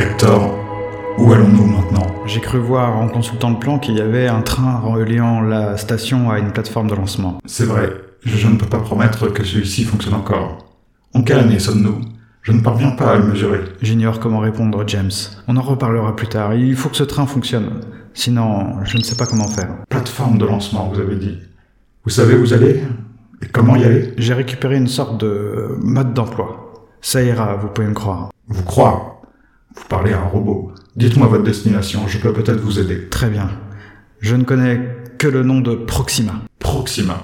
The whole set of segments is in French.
Hector, où allons-nous maintenant? J'ai cru voir en consultant le plan qu'il y avait un train reliant la station à une plateforme de lancement. C'est vrai, je ne peux pas promettre que celui-ci fonctionne encore. En quelle année sommes-nous? Je ne parviens pas à le mesurer. J'ignore comment répondre, James. On en reparlera plus tard. Il faut que ce train fonctionne. Sinon, je ne sais pas comment faire. Plateforme de lancement, vous avez dit. Vous savez où vous allez Et comment y aller? J'ai récupéré une sorte de mode d'emploi. Ça ira, vous pouvez me croire. Vous croire? Vous parlez à un robot. Dites-moi votre destination, je peux peut-être vous aider. Très bien. Je ne connais que le nom de Proxima. Proxima.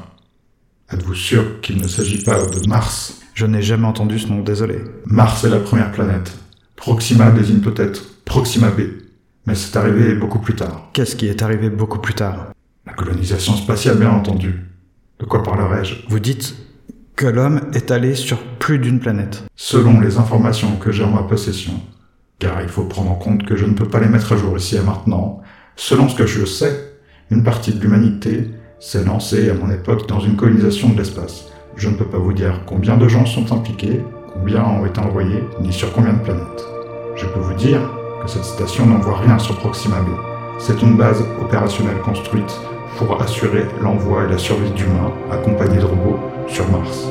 Êtes-vous sûr qu'il ne s'agit pas de Mars? Je n'ai jamais entendu ce nom, désolé. Mars est la première planète. Proxima désigne peut-être Proxima B. Mais c'est arrivé beaucoup plus tard. Qu'est-ce qui est arrivé beaucoup plus tard? La colonisation spatiale, bien entendu. De quoi parlerai-je? Vous dites que l'homme est allé sur plus d'une planète. Selon les informations que j'ai en ma possession, car il faut prendre en compte que je ne peux pas les mettre à jour ici et maintenant, selon ce que je sais, une partie de l'humanité s'est lancée à mon époque dans une colonisation de l'espace. Je ne peux pas vous dire combien de gens sont impliqués, combien ont été envoyés, ni sur combien de planètes. Je peux vous dire que cette station n'envoie rien sur Proxima B. C'est une base opérationnelle construite pour assurer l'envoi et la survie d'humains accompagnés de robots sur Mars.